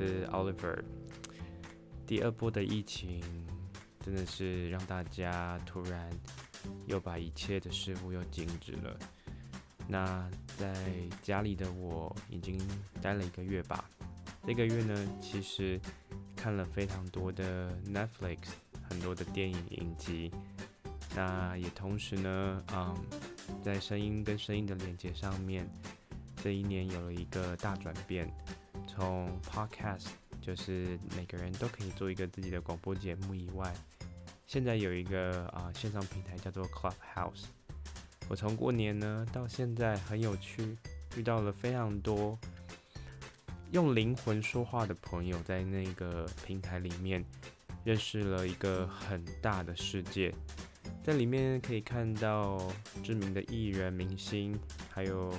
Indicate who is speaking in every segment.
Speaker 1: 是 Oliver。第二波的疫情真的是让大家突然又把一切的事物又静止了。那在家里的我已经待了一个月吧。这个月呢，其实看了非常多的 Netflix，很多的电影影集。那也同时呢，嗯，在声音跟声音的连接上面，这一年有了一个大转变。从 Podcast 就是每个人都可以做一个自己的广播节目以外，现在有一个啊、线上平台叫做 Clubhouse。我从过年呢到现在很有趣，遇到了非常多用灵魂说话的朋友，在那个平台里面认识了一个很大的世界，在里面可以看到知名的艺人、明星，还有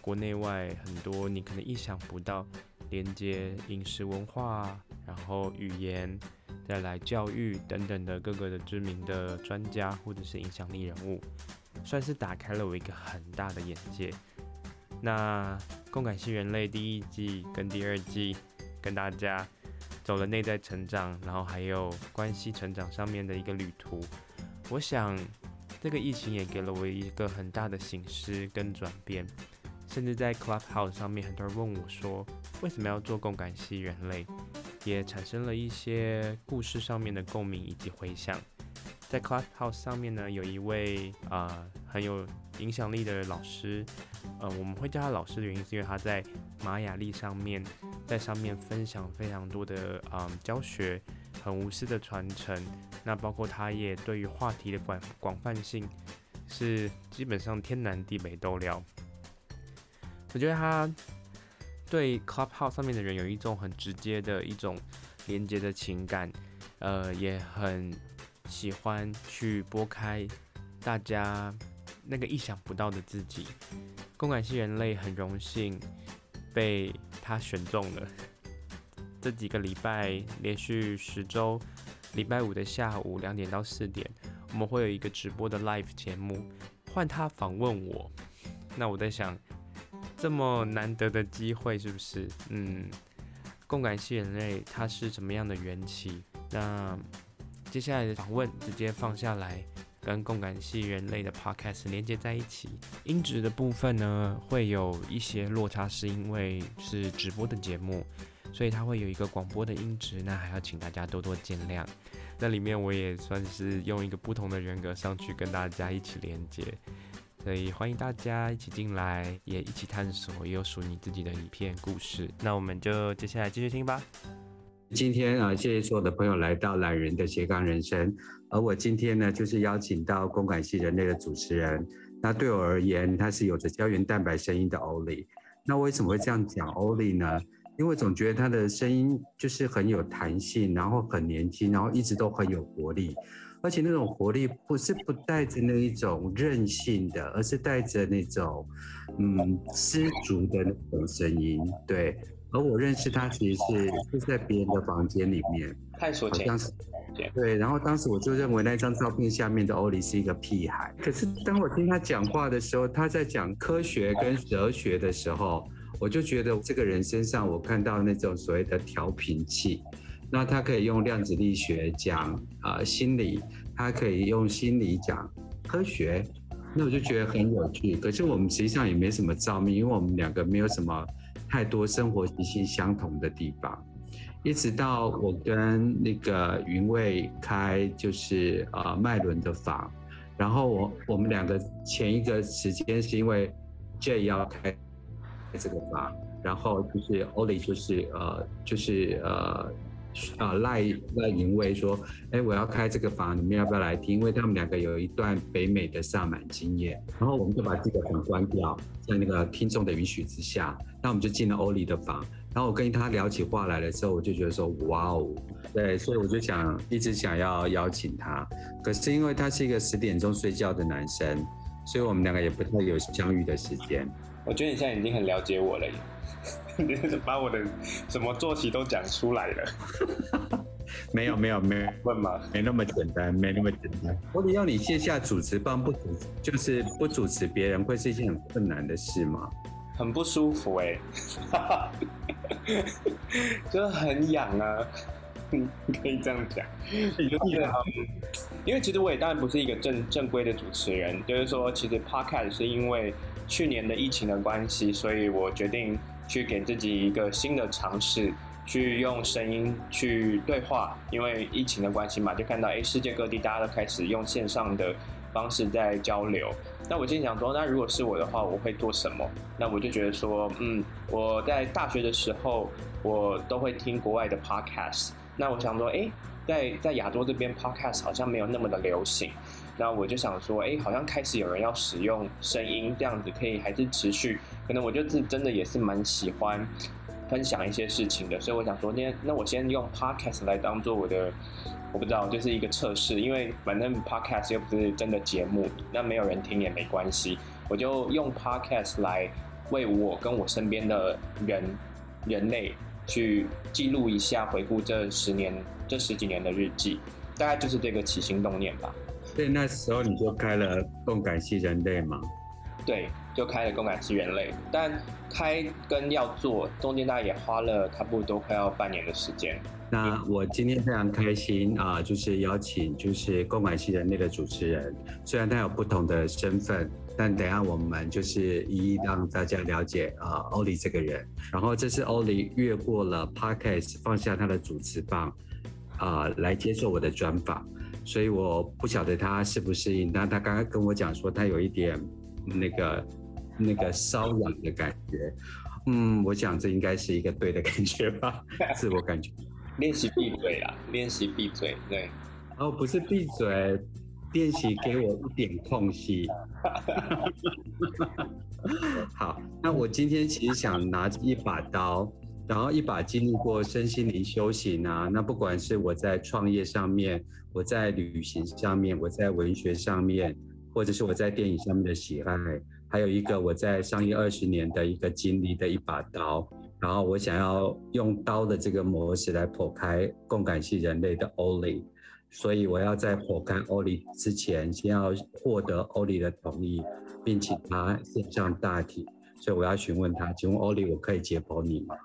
Speaker 1: 国内外很多你可能意想不到。连接饮食文化，然后语言，再来教育等等的各个的知名的专家或者是影响力人物，算是打开了我一个很大的眼界。那共感性人类第一季跟第二季跟大家走了内在成长，然后还有关系成长上面的一个旅途。我想这个疫情也给了我一个很大的醒思跟转变，甚至在 Clubhouse 上面，很多人问我说。为什么要做共感系人类？也产生了一些故事上面的共鸣以及回响。在 Clubhouse 上面呢，有一位啊、很有影响力的老师，呃，我们会叫他老师的原因是因为他在玛雅历上面，在上面分享非常多的啊、教学，很无私的传承。那包括他也对于话题的广广泛性，是基本上天南地北都聊。我觉得他。对 Clubhouse 上面的人有一种很直接的一种连接的情感，呃，也很喜欢去拨开大家那个意想不到的自己。共感系人类很荣幸被他选中了。这几个礼拜连续十周，礼拜五的下午两点到四点，我们会有一个直播的 live 节目，换他访问我。那我在想。这么难得的机会，是不是？嗯，共感系人类它是怎么样的缘起？那接下来的访问直接放下来，跟共感系人类的 podcast 连接在一起。音质的部分呢，会有一些落差，是因为是直播的节目，所以它会有一个广播的音质，那还要请大家多多见谅。那里面我也算是用一个不同的人格上去跟大家一起连接。所以欢迎大家一起进来，也一起探索，也有属你自己的一片故事。那我们就接下来继续听吧。
Speaker 2: 今天啊，谢谢所有的朋友来到懒人的斜杠人生。而我今天呢，就是邀请到公感系人类的主持人。那对我而言，他是有着胶原蛋白声音的 Oli。那为什么会这样讲 Oli 呢？因为总觉得他的声音就是很有弹性，然后很年轻，然后一直都很有活力。而且那种活力不是不带着那一种任性的，而是带着那种嗯知足的那种声音。对，而我认识他其实是就是在别人的房间里面，
Speaker 1: 太说好像是
Speaker 2: 对。然后当时我就认为那张照片下面的欧里是一个屁孩。可是当我听他讲话的时候，他在讲科学跟哲学的时候，我就觉得这个人身上我看到那种所谓的调频器。那他可以用量子力学讲啊、呃、心理，他可以用心理讲科学，那我就觉得很有趣。可是我们实际上也没什么照面，因为我们两个没有什么太多生活习性相同的地方。一直到我跟那个云蔚开就是呃麦伦的房，然后我我们两个前一个时间是因为 J 要开这个房，然后就是 Oli 就是呃就是呃。啊，赖赖云威说：“哎，我要开这个房，你们要不要来听？因为他们两个有一段北美的萨满经验。然后我们就把这个房关掉，在那个听众的允许之下，那我们就进了欧里的房。然后我跟他聊起话来的时候，我就觉得说，哇哦，对，所以我就想一直想要邀请他。可是因为他是一个十点钟睡觉的男生，所以我们两个也不太有相遇的时间。
Speaker 1: 我觉得你现在已经很了解我了。”你 把我的什么作息都讲出来了？
Speaker 2: 没有没有没有问吗？没那么简单，没那么简单。我得要你卸下主持棒，不主就是不主持别人，会是一件很困难的事吗？
Speaker 1: 很不舒服哎、欸。
Speaker 3: 就是很痒啊，嗯，可以这样讲，就是嗯，因为其实我也当然不是一个正正规的主持人，就是说，其实 Podcast 是因为去年的疫情的关系，所以我决定去给自己一个新的尝试，去用声音去对话，因为疫情的关系嘛，就看到哎，世界各地大家都开始用线上的方式在交流。那我心想说，那如果是我的话，我会做什么？那我就觉得说，嗯，我在大学的时候，我都会听国外的 podcast。那我想说，哎，在在亚洲这边 podcast 好像没有那么的流行。那我就想说，哎，好像开始有人要使用声音，这样子可以还是持续。可能我就是真的也是蛮喜欢分享一些事情的，所以我想说，那那我先用 podcast 来当做我的。我不知道，就是一个测试，因为反正 podcast 又不是真的节目，那没有人听也没关系，我就用 podcast 来为我跟我身边的人人类去记录一下，回顾这十年、这十几年的日记，大概就是这个起心动念吧。
Speaker 2: 所以那时候你就开了共感系人类吗？
Speaker 3: 对，就开了共感系人类，但开跟要做中间大概也花了差不多快要半年的时间。
Speaker 2: 那我今天非常开心啊，就是邀请就是共感系人类的主持人，虽然他有不同的身份，但等下我们就是一一让大家了解啊，Oli 这个人。然后这是 Oli 越过了 Podcast，放下他的主持棒啊，来接受我的专访，所以我不晓得他适不适应。但他刚刚跟我讲说他有一点那个那个瘙痒的感觉，嗯，我想这应该是一个对的感觉吧，自我感觉。
Speaker 3: 练习闭嘴啊，练习闭嘴，对。
Speaker 2: 哦，不是闭嘴，练习给我一点空隙。好，那我今天其实想拿着一把刀，然后一把经历过身心灵修行啊，那不管是我在创业上面，我在旅行上面，我在文学上面，或者是我在电影上面的喜爱，还有一个我在商业二十年的一个经历的一把刀。然后我想要用刀的这个模式来剖开共感系人类的 only 所以我要在剖开 Oli 之前，先要获得 Oli 的同意，并请他献上大体。所以我要询问他，请问 Oli，我可以解剖你吗？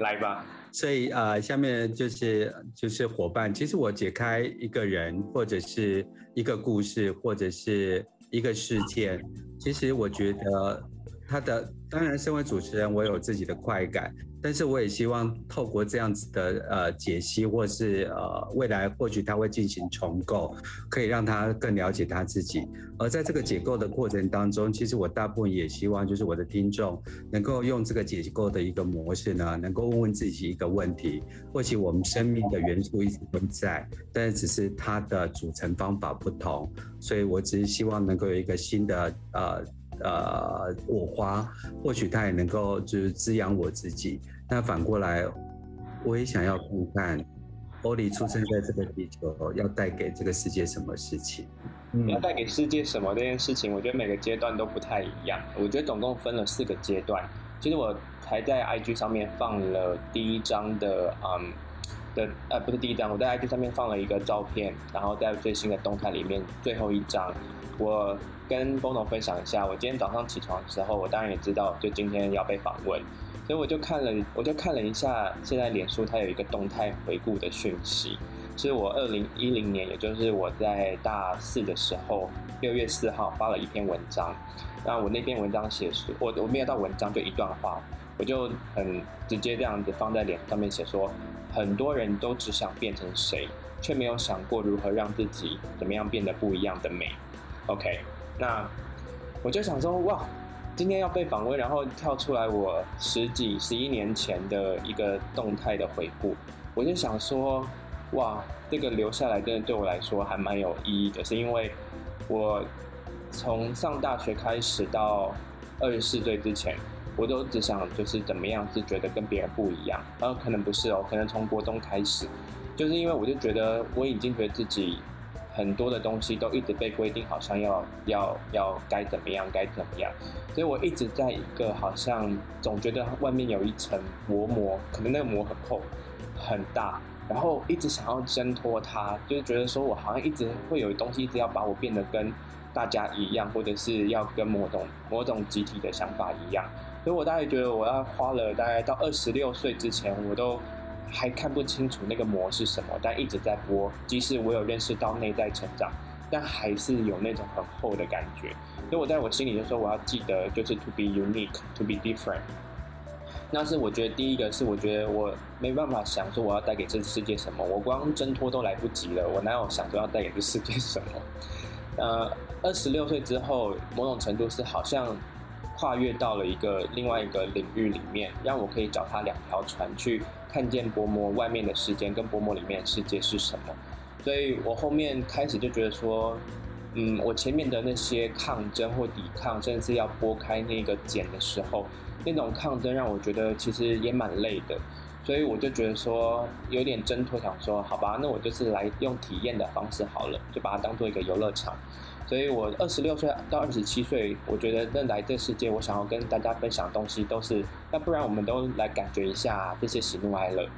Speaker 3: 来吧。
Speaker 2: 所以呃，下面就是就是伙伴，其实我解开一个人，或者是一个故事，或者是一个事件，其实我觉得。他的当然，身为主持人，我有自己的快感，但是我也希望透过这样子的呃解析，或是呃未来或许他会进行重构，可以让他更了解他自己。而在这个解构的过程当中，其实我大部分也希望就是我的听众能够用这个解构的一个模式呢，能够问问自己一个问题：或许我们生命的元素一直都在，但是只是它的组成方法不同。所以我只是希望能够有一个新的呃。呃，火花，或许它也能够就是滋养我自己。那反过来，我也想要看看，Oli 出生在这个地球，要带给这个世界什么事情？
Speaker 3: 嗯，要带给世界什么这件事情，我觉得每个阶段都不太一样。我觉得总共分了四个阶段。其实我还在 IG 上面放了第一张的，嗯的，呃，不是第一张，我在 IG 上面放了一个照片，然后在最新的动态里面最后一张，我。跟 Bono 分享一下，我今天早上起床的时候，我当然也知道，就今天要被访问，所以我就看了，我就看了一下，现在脸书它有一个动态回顾的讯息，是我二零一零年，也就是我在大四的时候，六月四号发了一篇文章，那我那篇文章写，我我没有到文章就一段话，我就很直接这样子放在脸上面写说，很多人都只想变成谁，却没有想过如何让自己怎么样变得不一样的美，OK。那我就想说，哇，今天要被访问，然后跳出来我十几、十一年前的一个动态的回顾，我就想说，哇，这个留下来真的对我来说还蛮有意义的，是因为我从上大学开始到二十四岁之前，我都只想就是怎么样是觉得跟别人不一样，然后可能不是哦，可能从国中开始，就是因为我就觉得我已经觉得自己。很多的东西都一直被规定，好像要要要该怎么样，该怎么样，所以我一直在一个好像总觉得外面有一层薄膜，可能那个膜很厚很大，然后一直想要挣脱它，就是觉得说我好像一直会有东西一直要把我变得跟大家一样，或者是要跟某种某种集体的想法一样，所以我大概觉得我要花了大概到二十六岁之前，我都还看不清楚那个膜是什么，但一直在播，即使我有认识到内在成长，但还是有那种很厚的感觉。所以我在我心里就说，我要记得就是 to be unique，to be different。那是我觉得第一个是，我觉得我没办法想说我要带给这个世界什么，我光挣脱都来不及了，我哪有想说要带给这世界什么？呃，二十六岁之后，某种程度是好像跨越到了一个另外一个领域里面，让我可以脚踏两条船去看见薄膜外面的世界跟薄膜里面的世界是什么。所以我后面开始就觉得说，嗯，我前面的那些抗争或抵抗，甚至是要拨开那个茧的时候。那种抗争让我觉得其实也蛮累的，所以我就觉得说有点挣脱，想说好吧，那我就是来用体验的方式好了，就把它当做一个游乐场。所以我二十六岁到二十七岁，我觉得那来这世界，我想要跟大家分享的东西都是，那不然我们都来感觉一下这些喜怒哀乐。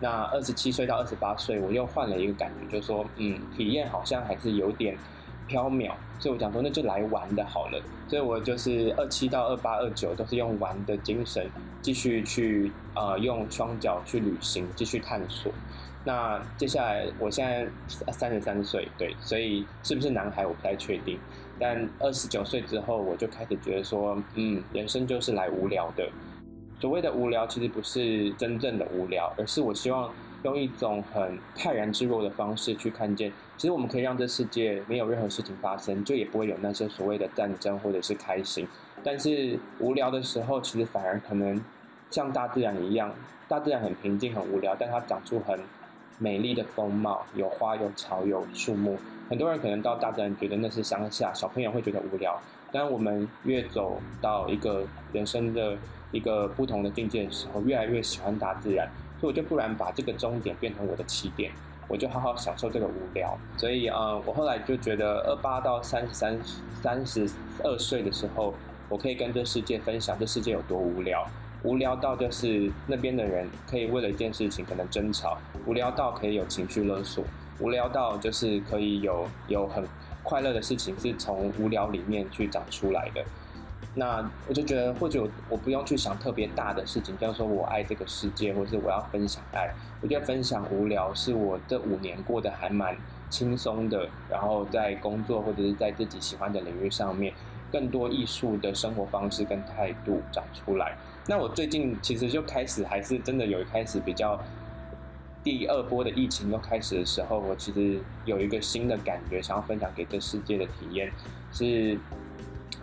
Speaker 3: 那二十七岁到二十八岁，我又换了一个感觉，就是说，嗯，体验好像还是有点。飘渺，所以我讲说那就来玩的好了，所以我就是二七到二八二九都是用玩的精神继续去呃用双脚去旅行，继续探索。那接下来我现在三十三岁，对，所以是不是男孩我不太确定，但二十九岁之后我就开始觉得说，嗯，人生就是来无聊的。所谓的无聊其实不是真正的无聊，而是我希望。用一种很泰然自若的方式去看见，其实我们可以让这世界没有任何事情发生，就也不会有那些所谓的战争或者是开心。但是无聊的时候，其实反而可能像大自然一样，大自然很平静、很无聊，但它长出很美丽的风貌，有花、有草、有树木。很多人可能到大自然觉得那是乡下，小朋友会觉得无聊。但我们越走到一个人生的一个不同的境界的时候，越来越喜欢大自然。所以我就不然把这个终点变成我的起点，我就好好享受这个无聊。所以呃，我后来就觉得二八到三十三、三十二岁的时候，我可以跟这世界分享这世界有多无聊，无聊到就是那边的人可以为了一件事情可能争吵，无聊到可以有情绪勒索，无聊到就是可以有有很快乐的事情是从无聊里面去长出来的。那我就觉得，或者我不用去想特别大的事情，叫做我爱这个世界，或是我要分享爱。我觉得分享无聊是我这五年过得还蛮轻松的，然后在工作或者是在自己喜欢的领域上面，更多艺术的生活方式跟态度长出来。那我最近其实就开始，还是真的有一开始比较第二波的疫情又开始的时候，我其实有一个新的感觉，想要分享给这世界的体验是。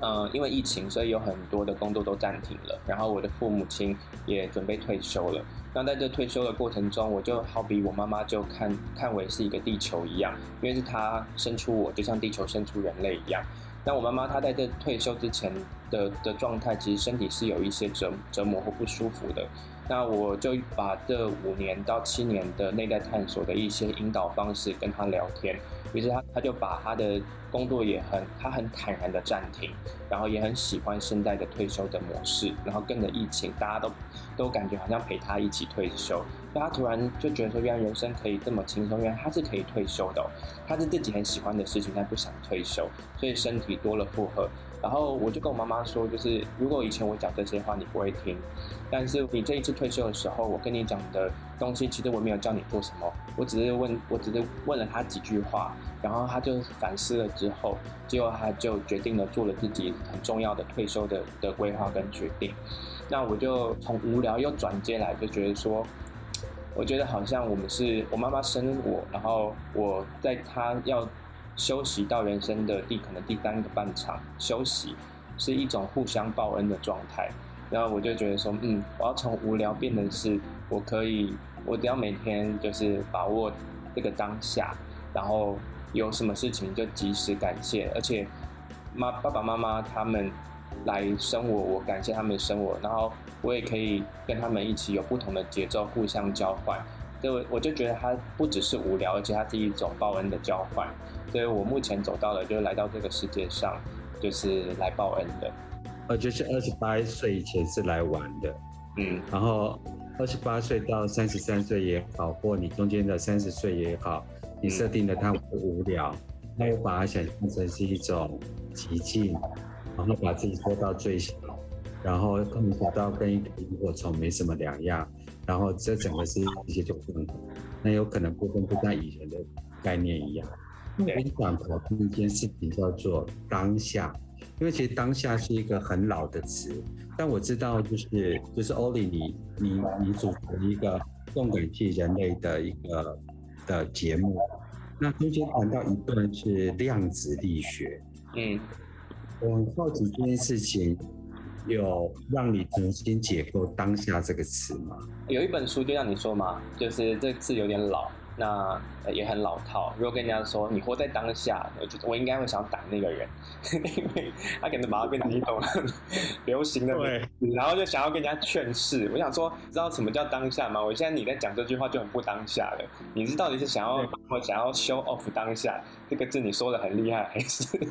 Speaker 3: 嗯，因为疫情，所以有很多的工作都暂停了。然后我的父母亲也准备退休了。那在这退休的过程中，我就好比我妈妈就看看为是一个地球一样，因为是她生出我，就像地球生出人类一样。那我妈妈她在这退休之前的的状态，其实身体是有一些折折磨或不舒服的。那我就把这五年到七年的内在探索的一些引导方式跟他聊天。于是他他就把他的工作也很他很坦然的暂停，然后也很喜欢现在的退休的模式，然后跟着疫情，大家都都感觉好像陪他一起退休，所以他突然就觉得说，原来人生可以这么轻松，原来他是可以退休的，他是自己很喜欢的事情，但不想退休，所以身体多了负荷。然后我就跟我妈妈说，就是如果以前我讲这些话你不会听，但是你这一次退休的时候，我跟你讲的东西，其实我没有教你做什么，我只是问，我只是问了他几句话，然后他就反思了之后，最后他就决定了做了自己很重要的退休的的规划跟决定。那我就从无聊又转接来，就觉得说，我觉得好像我们是我妈妈生我，然后我在她要。休息到人生的第可能第三个半场，休息是一种互相报恩的状态。然后我就觉得说，嗯，我要从无聊变成是，我可以，我只要每天就是把握这个当下，然后有什么事情就及时感谢，而且妈爸爸妈妈他们来生我，我感谢他们生我，然后我也可以跟他们一起有不同的节奏，互相交换。所以我就觉得它不只是无聊，而且它是一种报恩的交换。所以我目前走到了，就是来到这个世界上，就是来报恩的。
Speaker 2: 呃，就是二十八岁以前是来玩的，
Speaker 3: 嗯，
Speaker 2: 然后二十八岁到三十三岁也好，或你中间的三十岁也好，你设定的它会无聊，那我把它想象成是一种寂静，然后把自己做到最小，然后可能小到跟一个萤火虫没什么两样，然后这整个世界就更好。那有可能部分不像以前的概念一样。我跟你讲讨论一件事情叫做当下，因为其实当下是一个很老的词，但我知道就是就是 Oli 你你你组成一个动感系人类的一个的节目，那中间谈到一段是量子力学，
Speaker 3: 嗯，
Speaker 2: 我很好奇这件事情有让你重新解构当下这个词吗？
Speaker 3: 有一本书就像你说嘛，就是这字有点老。那也很老套。如果跟人家说你活在当下，我觉得我应该会想打那个人，因为他可能把它变成一种 流行的对，然后就想要跟人家劝世。我想说，知道什么叫当下吗？我现在你在讲这句话就很不当下了。你是到底是想要我想要 show off 当下这个字？你说的很厉害，还是？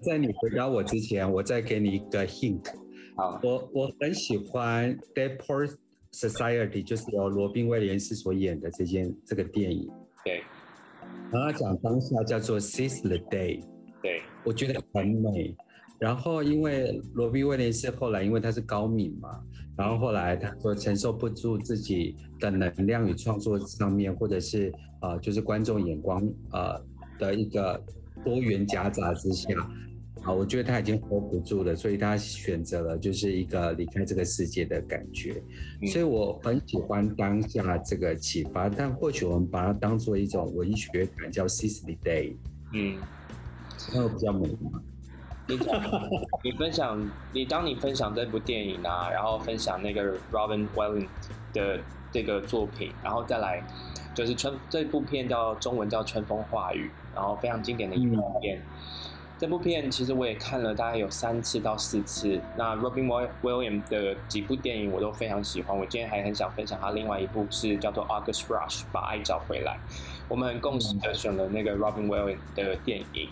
Speaker 2: 在你回答我之前，我再给你一个 hint。好，我我很喜欢 Dead Poets Society 就是由罗宾威廉斯所演的这件这个电影，
Speaker 3: 对，
Speaker 2: 然后他讲当下叫做 Seize the Day，
Speaker 3: 对，
Speaker 2: 我觉得很美。然后因为罗宾威廉斯后来因为他是高敏嘛，然后后来他说承受不住自己的能量与创作上面，或者是呃就是观众眼光呃的一个多元夹杂之下。啊，我觉得他已经 hold 不住了，所以他选择了就是一个离开这个世界的感觉。嗯、所以我很喜欢当下这个启发，但或许我们把它当做一种文学感，叫 the Day。嗯，那我比较美吗？
Speaker 3: 你你分享，你当你分享这部电影啊，然后分享那个 Robin Williams 的这个作品，然后再来就是春这部片叫中文叫《春风化雨》，然后非常经典的一部片。嗯这部片其实我也看了大概有三次到四次。那 Robin Williams 的几部电影我都非常喜欢。我今天还很想分享他另外一部是叫做《August Rush》，把爱找回来。我们很共识的选了那个 Robin Williams 的电影。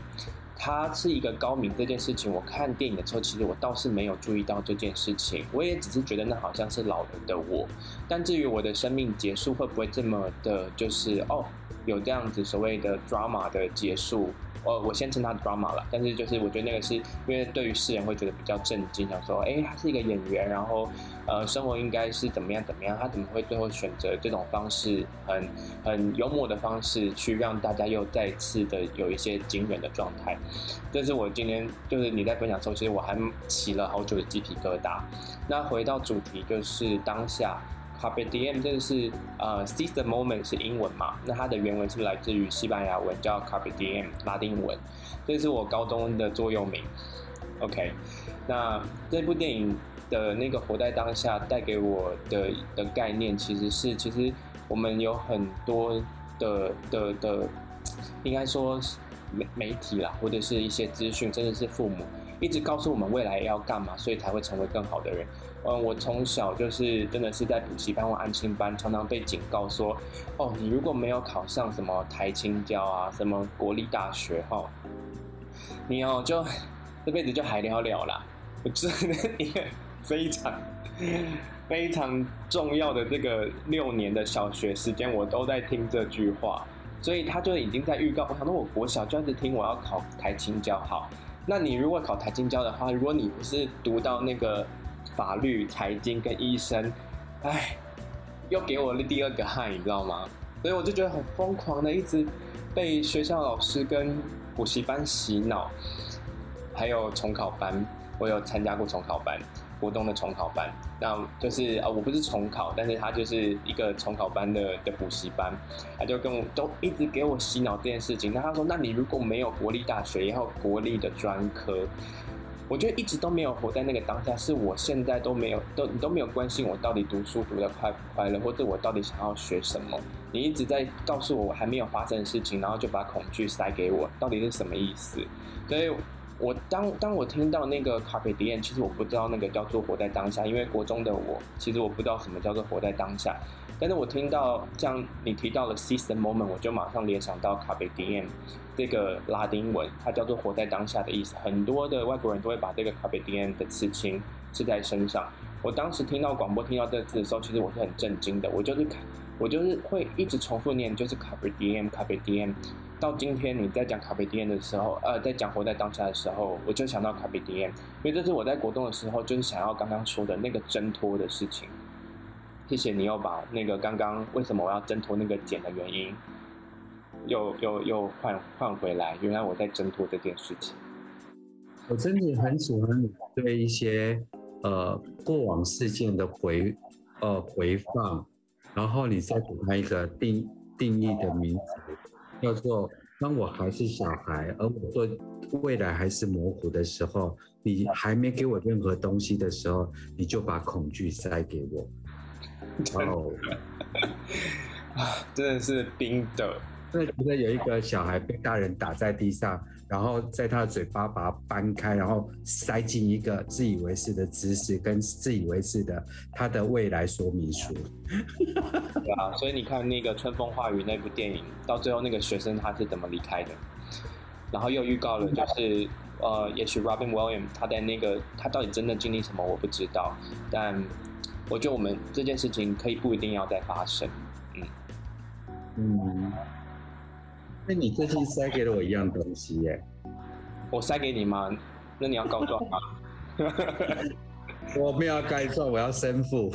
Speaker 3: 他是一个高明这件事情，我看电影的时候其实我倒是没有注意到这件事情。我也只是觉得那好像是老人的我。但至于我的生命结束会不会这么的，就是哦，有这样子所谓的 drama 的结束。呃，我先称他 drama 了，但是就是我觉得那个是因为对于世人会觉得比较震惊，想说，哎，他是一个演员，然后呃，生活应该是怎么样怎么样，他怎么会最后选择这种方式，很很幽默的方式去让大家又再次的有一些惊人的状态。这是我今天就是你在分享的时候，其实我还起了好久的鸡皮疙瘩。那回到主题，就是当下。Carpe diem 这个是呃，seize the moment 是英文嘛？那它的原文是来自于西班牙文，叫 Carpe diem 拉丁文。这是我高中的座右铭。OK，那这部电影的那个活在当下带给我的的概念，其实是其实我们有很多的的的，应该说媒媒体啦，或者是一些资讯，甚至是父母，一直告诉我们未来要干嘛，所以才会成为更好的人。嗯，我从小就是真的是在补习班或安亲班，常常被警告说，哦，你如果没有考上什么台清教啊，什么国立大学，哦，你哦就这辈子就还了了啦。我真的一个非常非常重要的这个六年的小学时间，我都在听这句话，所以他就已经在预告。我想说，我国小就一直听我要考台清教，好，那你如果考台清教的话，如果你不是读到那个。法律、财经跟医生，哎，又给我了第二个害，你知道吗？所以我就觉得很疯狂的，一直被学校老师跟补习班洗脑，还有重考班，我有参加过重考班，国中的重考班，那就是啊，我不是重考，但是他就是一个重考班的的补习班，他就跟我都一直给我洗脑这件事情。那他说，那你如果没有国立大学，也要国立的专科。我觉得一直都没有活在那个当下，是我现在都没有都你都没有关心我到底读书读得快不快乐，或者我到底想要学什么。你一直在告诉我还没有发生的事情，然后就把恐惧塞给我，到底是什么意思？所以，我当当我听到那个 Carpe Diem，其实我不知道那个叫做活在当下，因为国中的我其实我不知道什么叫做活在当下。但是我听到像你提到了 seize the moment，我就马上联想到 Carpe Diem 这个拉丁文，它叫做活在当下的意思。很多的外国人都会把这个 Carpe Diem 的刺青刺在身上。我当时听到广播听到这个字的时候，其实我是很震惊的。我就是我就是会一直重复念，就是 carpe diem，carpe diem。到今天你在讲 carpe diem 的时候，呃，在讲活在当下的时候，我就想到 carpe diem，因为这是我在国中的时候就是想要刚刚说的那个挣脱的事情。谢谢你又把那个刚刚为什么我要挣脱那个茧的原因，又又又换换回来，原来我在挣脱这件事情。
Speaker 2: 我真的很喜欢你对一些呃过往事件的回呃回放，然后你再给他一个定定义的名词。叫做当我还是小孩，而我对未来还是模糊的时候，你还没给我任何东西的时候，你就把恐惧塞给我。哦，
Speaker 3: 啊，真的是冰的。
Speaker 2: 真的觉得有一个小孩被大人打在地上，然后在他的嘴巴把它掰开，然后塞进一个自以为是的知识跟自以为是的他的未来说明书。
Speaker 3: 对啊，所以你看那个《春风化雨》那部电影，到最后那个学生他是怎么离开的？然后又预告了，就是呃，也许 Robin Williams 他的那个他到底真的经历什么我不知道，但我觉得我们这件事情可以不一定要再发生。嗯
Speaker 2: 嗯。那你最近塞给了我一样东西耶？
Speaker 3: 我塞给你吗？那你要告状吗？
Speaker 2: 我没有要告状，我要申复。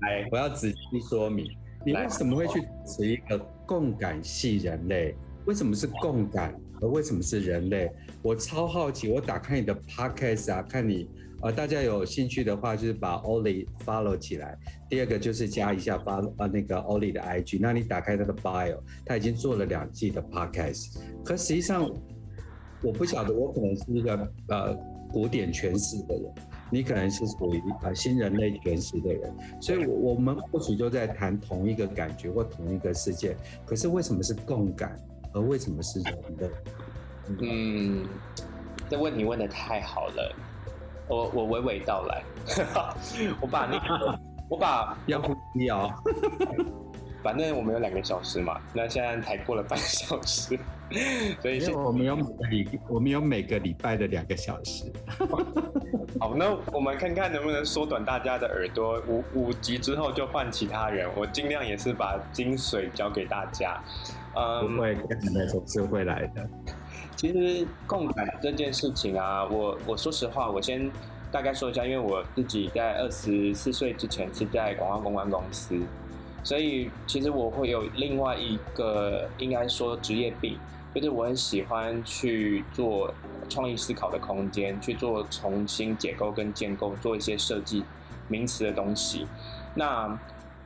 Speaker 2: 来，我要仔细说明，你为什么会去持一个共感系人类？为什么是共感，而为什么是人类？我超好奇，我打开你的 podcast 啊，看你。呃，大家有兴趣的话，就是把 Oli follow 起来。第二个就是加一下发呃那个 Oli 的 IG。那你打开他的 bio，他已经做了两季的 podcast。可实际上，我不晓得，我可能是一个呃古典诠释的人，你可能是属于呃新人类诠释的人。所以，我我们或许就在谈同一个感觉或同一个世界。可是为什么是共感，而为什么是人类？
Speaker 3: 嗯，这问题问的太好了。我我娓娓道来，我把那个，我把
Speaker 2: 要呼吸哦，
Speaker 3: 反正我们有两个小时嘛，那现在才过了半小时，所以
Speaker 2: 我们有每个礼，我们有每个礼拜的两个小时。
Speaker 3: 好，那我们看看能不能缩短大家的耳朵，五五集之后就换其他人，我尽量也是把精髓交给大家。
Speaker 2: 嗯，不会，肯定总是会来的。
Speaker 3: 其实共感这件事情啊，我我说实话，我先大概说一下，因为我自己在二十四岁之前是在广告公关公司，所以其实我会有另外一个应该说职业病，就是我很喜欢去做创意思考的空间，去做重新解构跟建构，做一些设计名词的东西。那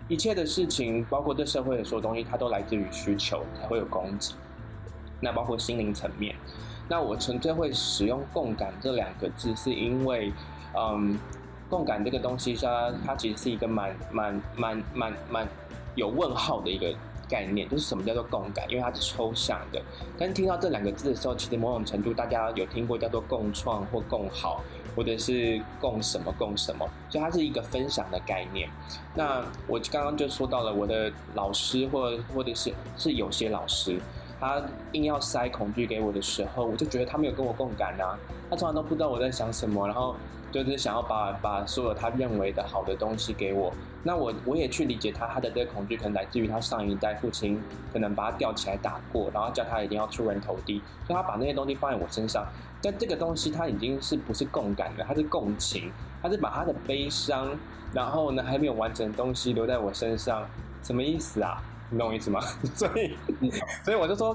Speaker 3: 一切的事情，包括对社会的所有东西，它都来自于需求，才会有供给。那包括心灵层面，那我纯粹会使用“共感”这两个字，是因为，嗯，共感这个东西，它它其实是一个蛮蛮蛮蛮蛮有问号的一个概念，就是什么叫做共感？因为它是抽象的。但是听到这两个字的时候，其实某种程度大家有听过叫做共创或共好，或者是共什么共什么，所以它是一个分享的概念。那我刚刚就说到了我的老师，或或者是是有些老师。他硬要塞恐惧给我的时候，我就觉得他没有跟我共感啊。他从来都不知道我在想什么，然后就是想要把把所有他认为的好的东西给我。那我我也去理解他，他的这个恐惧可能来自于他上一代父亲可能把他吊起来打过，然后叫他一定要出人头地，所以他把那些东西放在我身上。但这个东西他已经是不是共感了？他是共情，他是把他的悲伤，然后呢还没有完成的东西留在我身上，什么意思啊？你懂我意思吗？所以，所以我就说，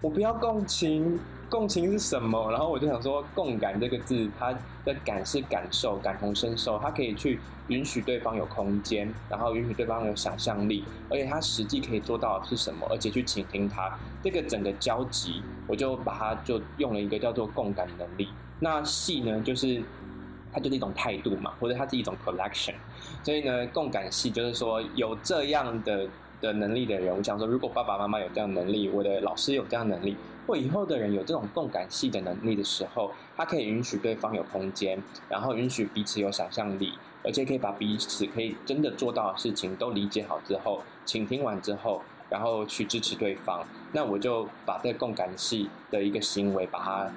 Speaker 3: 我不要共情，共情是什么？然后我就想说，共感这个字，它的感是感受，感同身受，它可以去允许对方有空间，然后允许对方有想象力，而且它实际可以做到的是什么？而且去倾听他，这个整个交集，我就把它就用了一个叫做共感能力。那戏呢，就是它就是一种态度嘛，或者它是一种 collection。所以呢，共感戏就是说有这样的。的能力的人，我想说，如果爸爸妈妈有这样能力，我的老师有这样能力，或以后的人有这种共感系的能力的时候，他可以允许对方有空间，然后允许彼此有想象力，而且可以把彼此可以真的做到的事情都理解好之后，倾听完之后，然后去支持对方。那我就把这个共感系的一个行为，把它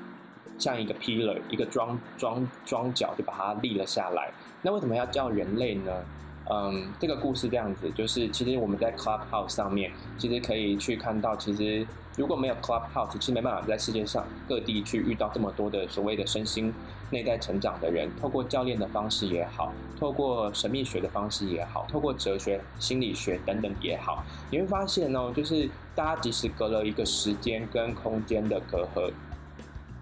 Speaker 3: 像一个 pillar，一个桩桩桩脚，就把它立了下来。那为什么要叫人类呢？嗯，这个故事这样子，就是其实我们在 Clubhouse 上面，其实可以去看到，其实如果没有 Clubhouse，其实没办法在世界上各地去遇到这么多的所谓的身心内在成长的人。透过教练的方式也好，透过神秘学的方式也好，透过哲学、心理学等等也好，你会发现哦，就是大家即使隔了一个时间跟空间的隔阂。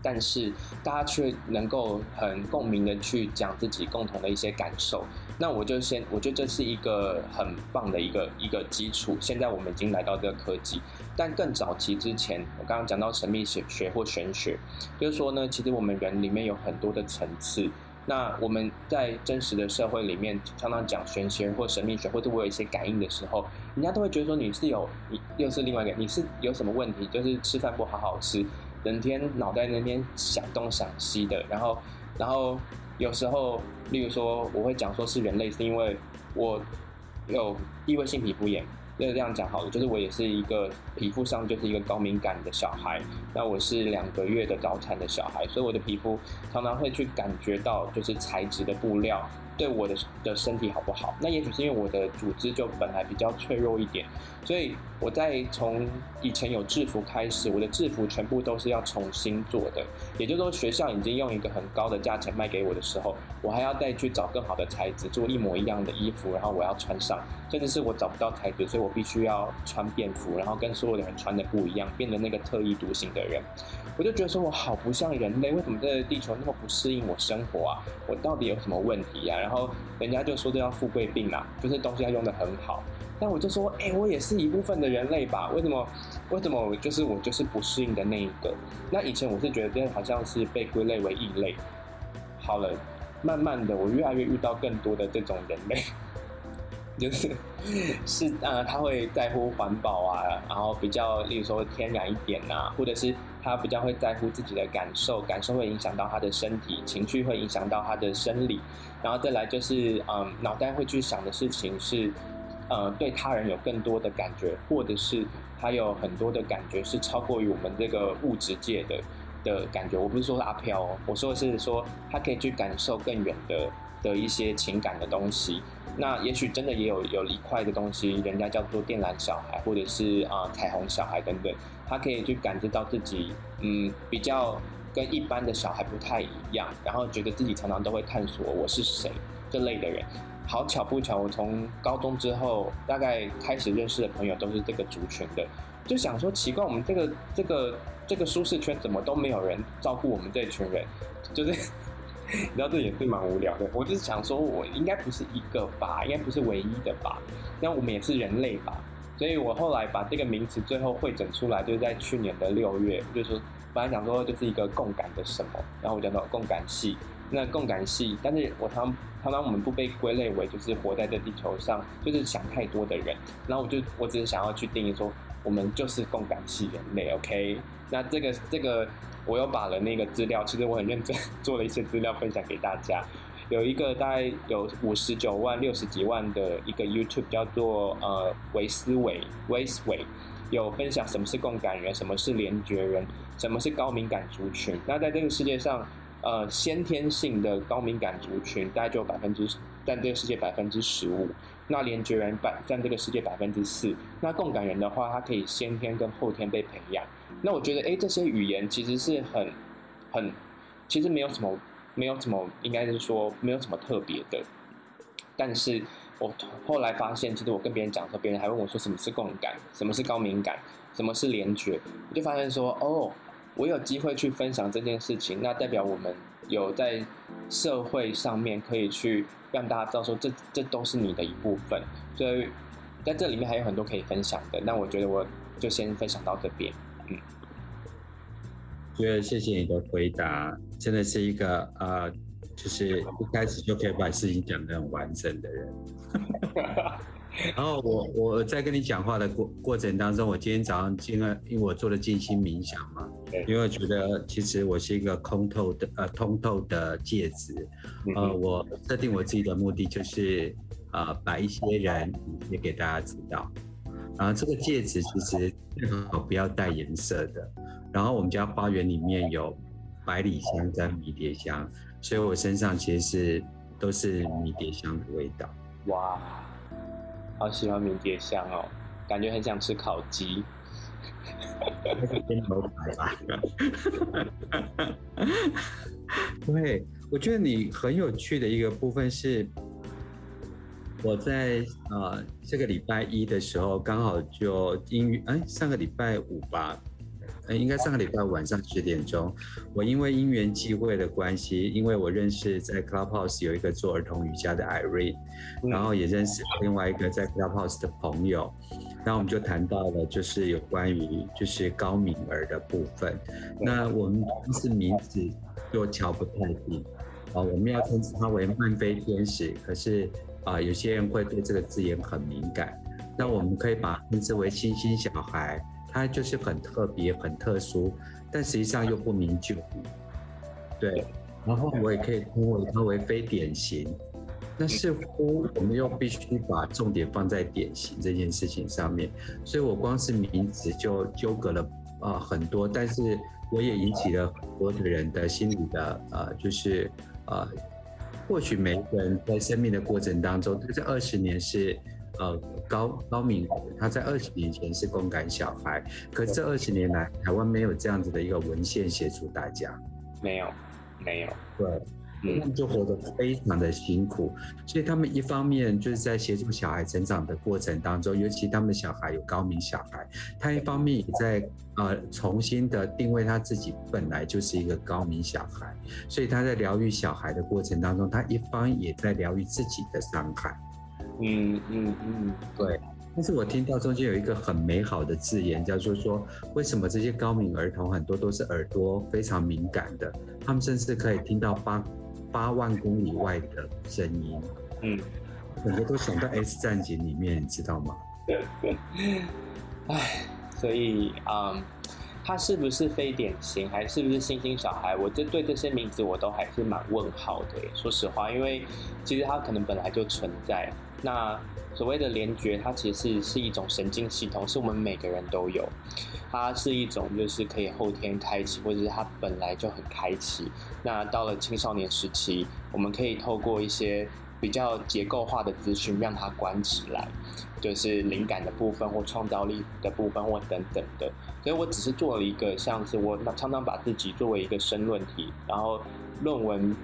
Speaker 3: 但是大家却能够很共鸣的去讲自己共同的一些感受，那我就先，我觉得这是一个很棒的一个一个基础。现在我们已经来到这个科技，但更早期之前，我刚刚讲到神秘学学或玄学，就是说呢，其实我们人里面有很多的层次。那我们在真实的社会里面，常常讲玄学或神秘学，或者我有一些感应的时候，人家都会觉得说你是有，你又是另外一个，你是有什么问题，就是吃饭不好好吃。整天脑袋那边想东想西的，然后，然后有时候，例如说，我会讲说是人类，是因为我有异位性皮肤炎。那这样讲好了，就是我也是一个皮肤上就是一个高敏感的小孩。那我是两个月的早产的小孩，所以我的皮肤常常会去感觉到，就是材质的布料。对我的的身体好不好？那也许是因为我的组织就本来比较脆弱一点，所以我在从以前有制服开始，我的制服全部都是要重新做的。也就是说，学校已经用一个很高的价钱卖给我的时候，我还要再去找更好的材质做一模一样的衣服，然后我要穿上。甚至是我找不到材质，所以我必须要穿便服，然后跟所有的人穿的不一样，变得那个特立独行的人。我就觉得说我好不像人类，为什么这个地球那么不适应我生活啊？我到底有什么问题啊？然后人家就说这叫富贵病啦，就是东西要用得很好。但我就说，哎、我也是一部分的人类吧？为什么？为什么就是我就是不适应的那一个？那以前我是觉得这好像是被归类为异类。好了，慢慢的我越来越遇到更多的这种人类。就是是呃，他会在乎环保啊，然后比较，例如说天然一点啊，或者是他比较会在乎自己的感受，感受会影响到他的身体，情绪会影响到他的生理，然后再来就是嗯，脑袋会去想的事情是，呃，对他人有更多的感觉，或者是他有很多的感觉是超过于我们这个物质界的的感觉。我不是说阿飘哦，我说的是说他可以去感受更远的的一些情感的东西。那也许真的也有有一块的东西，人家叫做电缆小孩，或者是啊、彩虹小孩等等，他可以去感知到自己，嗯，比较跟一般的小孩不太一样，然后觉得自己常常都会探索我是谁这类的人。好巧不巧，我从高中之后，大概开始认识的朋友都是这个族群的，就想说奇怪，我们这个这个这个舒适圈怎么都没有人照顾我们这群人，就是。你知道这也是蛮无聊的，我就是想说，我应该不是一个吧，应该不是唯一的吧，那我们也是人类吧，所以我后来把这个名词最后会整出来，就是在去年的六月，就是说本来想说就是一个共感的什么，然后我讲到共感系，那共感系，但是我常常常我们不被归类为就是活在这地球上就是想太多的人，然后我就我只是想要去定义说，我们就是共感系人类，OK，那这个这个。我又把了那个资料，其实我很认真做了一些资料分享给大家。有一个大概有五十九万、六十几万的一个 YouTube 叫做呃维思维斯伟有分享什么是共感人，什么是连觉人，什么是高敏感族群。那在这个世界上，呃，先天性的高敏感族群大概就有百分之占这个世界百分之十五。那连觉人百占这个世界百分之四。那共感人的话，它可以先天跟后天被培养。那我觉得，哎，这些语言其实是很、很，其实没有什么，没有什么，应该是说没有什么特别的。但是我后来发现，其实我跟别人讲的时候，别人还问我说，什么是共感，什么是高敏感，什么是连觉，我就发现说，哦，我有机会去分享这件事情，那代表我们有在社会上面可以去让大家知道说，这这都是你的一部分。所以在这里面还有很多可以分享的。那我觉得我就先分享到这边。嗯，
Speaker 2: 觉得谢谢你的回答，真的是一个呃，就是一开始就可以把事情讲得很完整的人。然后我我在跟你讲话的过过程当中，我今天早上进了因为我做了静心冥想嘛，因为我觉得其实我是一个空透的呃通透的戒指，呃，我设定我自己的目的就是呃把一些人也给大家知道。然后这个戒指其实最好不要带颜色的。然后我们家花园里面有百里香跟迷迭香，所以我身上其实是都是迷迭香的味道。
Speaker 3: 哇，好喜欢迷迭香哦，感觉很想吃烤鸡。
Speaker 2: 先牛排吧。对，我觉得你很有趣的一个部分是，我在呃这个礼拜一的时候，刚好就英语哎上个礼拜五吧。应该上个礼拜晚上十点钟，我因为因缘际会的关系，因为我认识在 Clubhouse 有一个做儿童瑜伽的 Irene，然后也认识另外一个在 Clubhouse 的朋友，然后我们就谈到了就是有关于就是高敏儿的部分。那我们是名字就瞧不太定啊，我们要称之他为曼菲天使，可是啊有些人会对这个字眼很敏感，那我们可以把它称之为星星小孩。它就是很特别、很特殊，但实际上又不明就里。对，然后我也可以称为它为非典型。那似乎我们又必须把重点放在典型这件事情上面，所以我光是名字就纠葛了啊、很多，但是我也引起了很多的人的心理的呃，就是呃，或许每一个人在生命的过程当中，这二十年是。呃，高高敏，他在二十年前是共感小孩，可是这二十年来，台湾没有这样子的一个文献协助大家，
Speaker 3: 没有，没有，
Speaker 2: 对，他们就活得非常的辛苦，所以他们一方面就是在协助小孩成长的过程当中，尤其他们的小孩有高敏小孩，他一方面也在呃重新的定位他自己本来就是一个高敏小孩，所以他在疗愈小孩的过程当中，他一方也在疗愈自己的伤害。
Speaker 3: 嗯嗯嗯，
Speaker 2: 对。但是我听到中间有一个很美好的字眼，叫做说，为什么这些高敏儿童很多都是耳朵非常敏感的，他们甚至可以听到八八万公里外的声音。嗯，很多都想到《S 战警》里面，你知道吗？
Speaker 3: 对对。唉，所以啊。Um 他是不是非典型，还是不是星星小孩？我这对这些名字我都还是蛮问号的。说实话，因为其实他可能本来就存在。那所谓的联觉，它其实是是一种神经系统，是我们每个人都有。它是一种就是可以后天开启，或者是它本来就很开启。那到了青少年时期，我们可以透过一些比较结构化的资讯，让它关起来，就是灵感的部分或创造力的部分或等等的。所以我只是做了一个，像是我常常把自己作为一个申论题，然后论文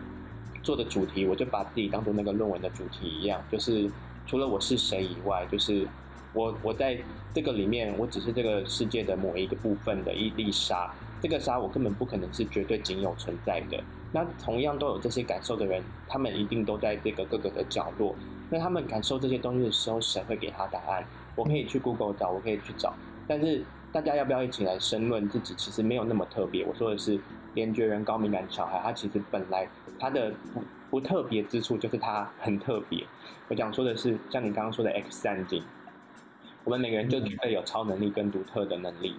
Speaker 3: 做的主题，我就把自己当做那个论文的主题一样，就是除了我是谁以外，就是我我在这个里面，我只是这个世界的某一个部分的一粒沙，这个沙我根本不可能是绝对仅有存在的。那同样都有这些感受的人，他们一定都在这个各个的角落。那他们感受这些东西的时候，谁会给他答案？我可以去 Google 找，我可以去找，但是。大家要不要一起来申论自己？其实没有那么特别。我说的是，联觉人高敏感小孩，他其实本来他的不不特别之处就是它很特别。我想说的是，像你刚刚说的 X 战警，我们每个人就具备有超能力跟独特的能力，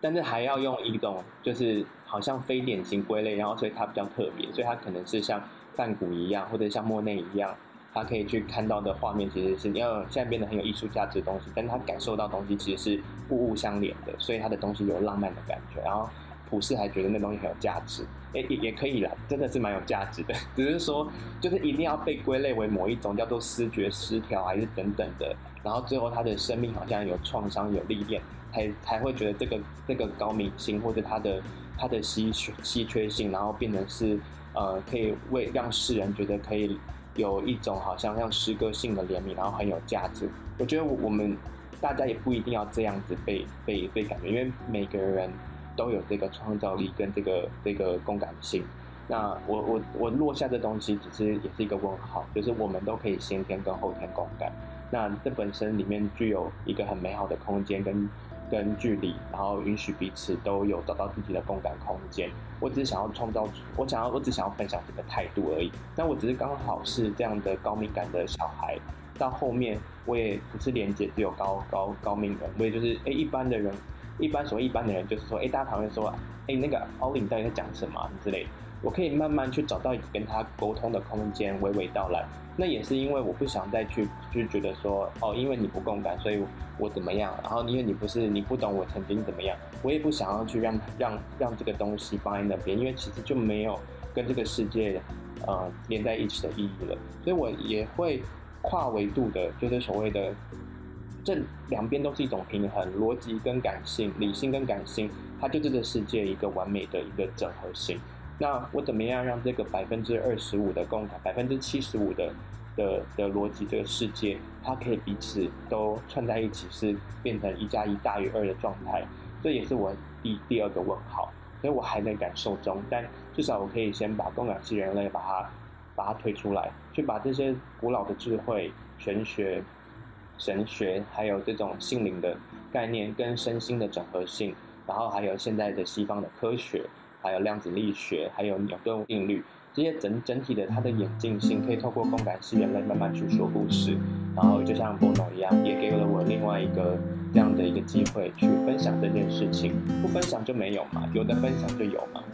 Speaker 3: 但是还要用一种就是好像非典型归类，然后所以它比较特别，所以它可能是像梵谷一样，或者像莫内一样。他可以去看到的画面，其实是你要现在变得很有艺术价值的东西，但是他感受到东西其实是物物相连的，所以他的东西有浪漫的感觉。然后普世还觉得那东西很有价值，哎，也也可以啦，真的是蛮有价值的。只是说，就是一定要被归类为某一种叫做思觉失调，还是等等的。然后最后他的生命好像有创伤、有历练，才才会觉得这个这个高敏性或者他的他的稀缺稀缺性，然后变成是呃，可以为让世人觉得可以。有一种好像像诗歌性的怜悯，然后很有价值。我觉得我们大家也不一定要这样子被被被感觉，因为每个人都有这个创造力跟这个这个共感性。那我我我落下的东西只是也是一个问号，就是我们都可以先天跟后天共感。那这本身里面具有一个很美好的空间跟。跟距离，然后允许彼此都有找到自己的共感空间。我只是想要创造，我想要，我只想要分享这个态度而已。但我只是刚好是这样的高敏感的小孩，到后面我也不是连接只有高高高敏感，我也就是哎一般的人，一般所谓一般的人就是说，哎大家讨论说，哎那个奥林到底在讲什么之类的。我可以慢慢去找到一个跟他沟通的空间，娓娓道来。那也是因为我不想再去，就觉得说，哦，因为你不共感，所以我怎么样？然后因为你不是，你不懂我曾经怎么样，我也不想要去让让让这个东西放在那边，因为其实就没有跟这个世界呃连在一起的意义了。所以我也会跨维度的，就是所谓的这两边都是一种平衡，逻辑跟感性，理性跟感性，它就这个世界一个完美的一个整合性。那我怎么样让这个百分之二十五的共感，百分之七十五的的的逻辑这个世界，它可以彼此都串在一起，是变成一加一大于二的状态？这也是我第第二个问号。所以我还在感受中，但至少我可以先把共感系人类把它把它推出来，去把这些古老的智慧、玄学、神学，还有这种心灵的概念跟身心的整合性，然后还有现在的西方的科学，还有量子力学，还有牛顿定律。这些整整体的它的演进性，可以透过共感系人类慢慢去说故事，然后就像波诺一样，也给了我另外一个这样的一个机会去分享这件事情。不分享就没有嘛，有的分享就有嘛。